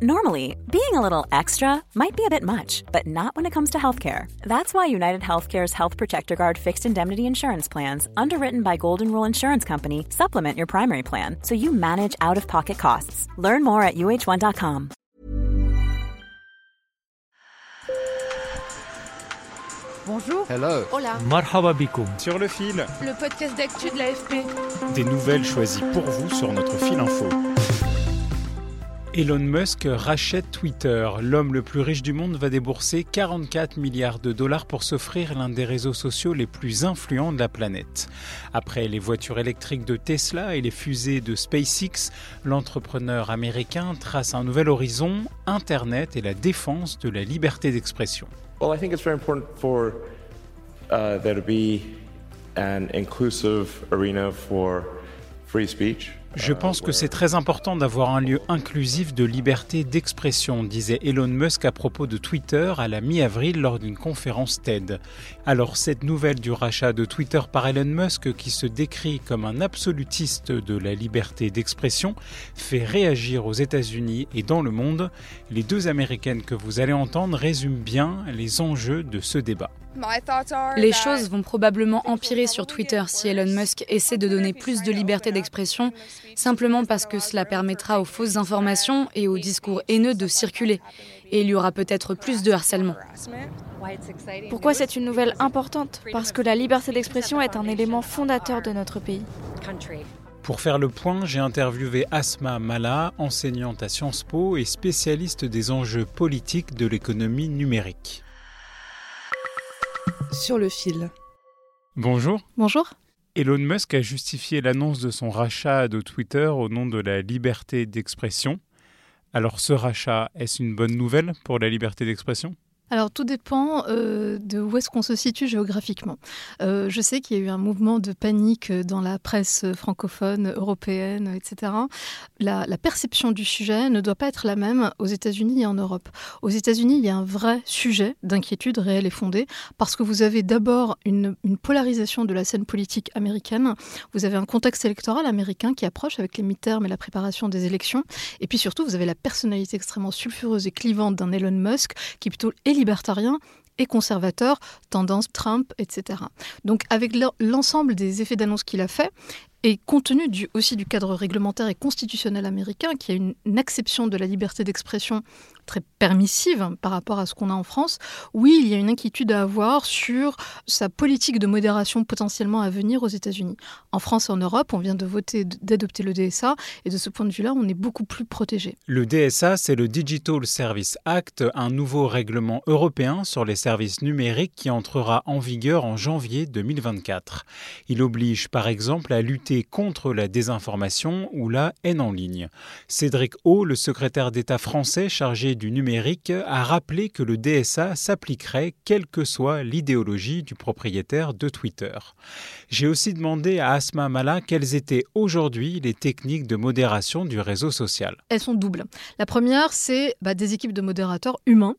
Normally, being a little extra might be a bit much, but not when it comes to healthcare. That's why United Healthcare's Health Protector Guard fixed indemnity insurance plans, underwritten by Golden Rule Insurance Company, supplement your primary plan so you manage out of pocket costs. Learn more at uh1.com. Bonjour. Hello. Hola. Marhaba Sur le fil. Le podcast d'actu de l'AFP. Des nouvelles choisies pour vous sur notre fil info. Elon Musk rachète Twitter. L'homme le plus riche du monde va débourser 44 milliards de dollars pour s'offrir l'un des réseaux sociaux les plus influents de la planète. Après les voitures électriques de Tesla et les fusées de SpaceX, l'entrepreneur américain trace un nouvel horizon, Internet et la défense de la liberté d'expression. Well, I think it's very important for uh, there to be an inclusive arena for free speech. Je pense que c'est très important d'avoir un lieu inclusif de liberté d'expression, disait Elon Musk à propos de Twitter à la mi-avril lors d'une conférence TED. Alors cette nouvelle du rachat de Twitter par Elon Musk, qui se décrit comme un absolutiste de la liberté d'expression, fait réagir aux États-Unis et dans le monde. Les deux Américaines que vous allez entendre résument bien les enjeux de ce débat. Les choses vont probablement empirer sur Twitter si Elon Musk essaie de donner plus de liberté d'expression, simplement parce que cela permettra aux fausses informations et aux discours haineux de circuler. Et il y aura peut-être plus de harcèlement. Pourquoi c'est une nouvelle importante? Parce que la liberté d'expression est un élément fondateur de notre pays. Pour faire le point, j'ai interviewé Asma Mala, enseignante à Sciences Po et spécialiste des enjeux politiques de l'économie numérique sur le fil. Bonjour. Bonjour. Elon Musk a justifié l'annonce de son rachat de Twitter au nom de la liberté d'expression. Alors ce rachat, est-ce une bonne nouvelle pour la liberté d'expression? Alors tout dépend euh, de où est-ce qu'on se situe géographiquement. Euh, je sais qu'il y a eu un mouvement de panique dans la presse francophone, européenne, etc. La, perception du sujet ne doit pas être la même aux États-Unis et en Europe. Aux États-Unis, il y a un vrai sujet d'inquiétude réelle et fondée parce que vous avez d'abord une, polarisation de la scène politique américaine. Vous avez un contexte électoral américain qui approche avec les mi-termes et la préparation des élections. Et puis surtout, vous avez la personnalité extrêmement sulfureuse et clivante d'un Elon Musk qui est plutôt libertarien et conservateur, tendance Trump, etc. Donc avec l'ensemble des effets d'annonce qu'il a fait, et compte tenu du, aussi du cadre réglementaire et constitutionnel américain, qui a une, acception de la liberté d'expression très permissive par rapport à ce qu'on a en France, oui, il y a une inquiétude à avoir sur sa politique de modération potentiellement à venir aux États-Unis. En France et en Europe, on vient de voter, d'adopter le DSA, et de ce point de vue-là, on est beaucoup plus protégé. Le DSA, c'est le Digital Service Act, un nouveau règlement européen sur les services numériques qui entrera en vigueur en janvier 2024. Il oblige par exemple à lutter contre la désinformation ou la haine en ligne. Cédric O, le secrétaire d'État français chargé du numérique, a rappelé que le DSA s'appliquerait quelle que soit l'idéologie du propriétaire de Twitter. J'ai aussi demandé à Asma Mala quelles étaient aujourd'hui les techniques de modération du réseau social. Elles sont doubles. La première, c'est bah, des équipes de modérateurs humains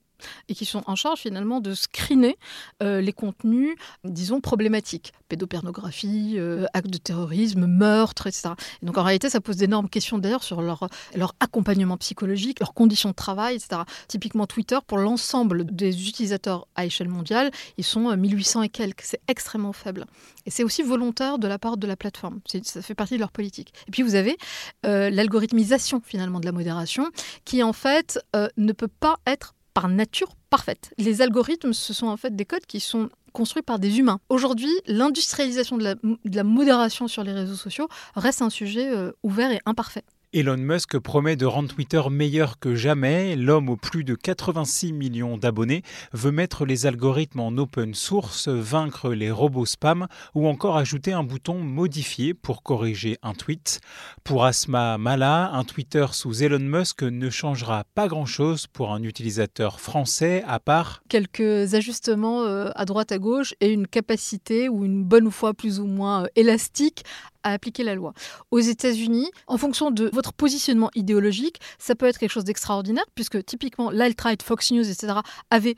et qui sont en charge finalement de screener euh, les contenus, disons, problématiques. Pédopornographie, euh, actes de terrorisme, meurtre, etc. donc en réalité, ça pose d'énormes questions d'ailleurs sur leur, leur accompagnement psychologique, leurs conditions de travail, etc. Typiquement Twitter, pour l'ensemble des utilisateurs à échelle mondiale, ils sont 1800 euh, et quelques. C'est extrêmement faible. Et c'est aussi volontaire de la part de la plateforme. Ça fait partie de leur politique. Et puis vous avez l'algorithmisation finalement de la modération qui en fait ne peut pas être par nature parfaite. Les algorithmes, ce sont en fait des codes qui sont construits par des humains. Aujourd'hui, l'industrialisation de, la, modération sur les réseaux sociaux reste un sujet euh, ouvert et imparfait. Elon Musk promet de rendre Twitter meilleur que jamais. L'homme aux plus de 86 millions d'abonnés veut mettre les algorithmes en open source, vaincre les robots spam ou encore ajouter un bouton modifié pour corriger un tweet. Pour Asma Mala, un Twitter sous Elon Musk ne changera pas grand-chose pour un utilisateur français à part quelques ajustements euh, à droite à gauche et une capacité ou une bonne foi plus ou moins euh, élastique à appliquer la loi. Aux États-Unis, en fonction de votre positionnement idéologique, ça peut être quelque chose d'extraordinaire, puisque typiquement l'alt-right, Fox News, etc., avait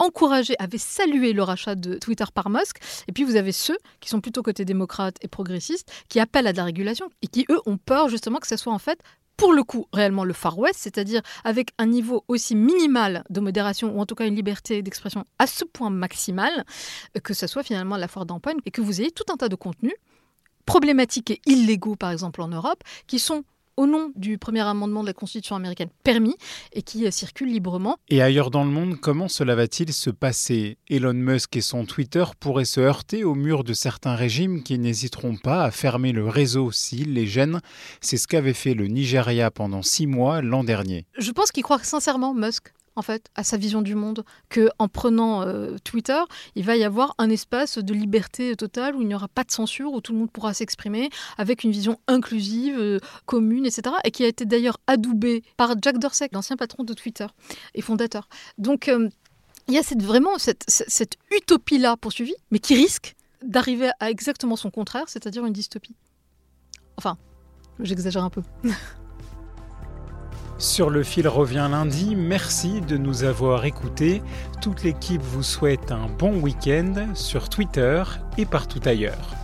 encouragé, avait salué le rachat de Twitter par Musk. Et puis vous avez ceux qui sont plutôt côté démocrate et progressiste, qui appellent à de la régulation et qui, eux, ont peur justement que ce soit en fait pour le coup réellement le Far West, c'est-à-dire avec un niveau aussi minimal de modération, ou en tout cas une liberté d'expression à ce point maximal, que ce soit finalement la foire d'empoigne, et que vous ayez tout un tas de contenus problématiques et illégaux, par exemple en Europe, qui sont au nom du premier amendement de la Constitution américaine permis et qui euh, circule librement. Et ailleurs dans le monde, comment cela va-t-il se passer? Elon Musk et son Twitter pourraient se heurter au mur de certains régimes qui n'hésiteront pas à fermer le réseau s'ils les gênent. C'est ce qu'avait fait le Nigeria pendant six mois l'an dernier. Je pense qu'il croit sincèrement, Musk, en fait, à sa vision du monde, que en prenant euh, Twitter, il va y avoir un espace de liberté totale où il n'y aura pas de censure, où tout le monde pourra s'exprimer avec une vision inclusive, euh, commune, etc. Et qui a été d'ailleurs adoubé par Jack Dorsey, l'ancien patron de Twitter et fondateur. Donc, euh, il y a cette, vraiment cette, cette utopie-là poursuivie, mais qui risque d'arriver à exactement son contraire, c'est-à-dire une dystopie. Enfin, j'exagère un peu. Sur le fil revient lundi. Merci de nous avoir écoutés. Toute l'équipe vous souhaite un bon week-end sur Twitter et partout ailleurs.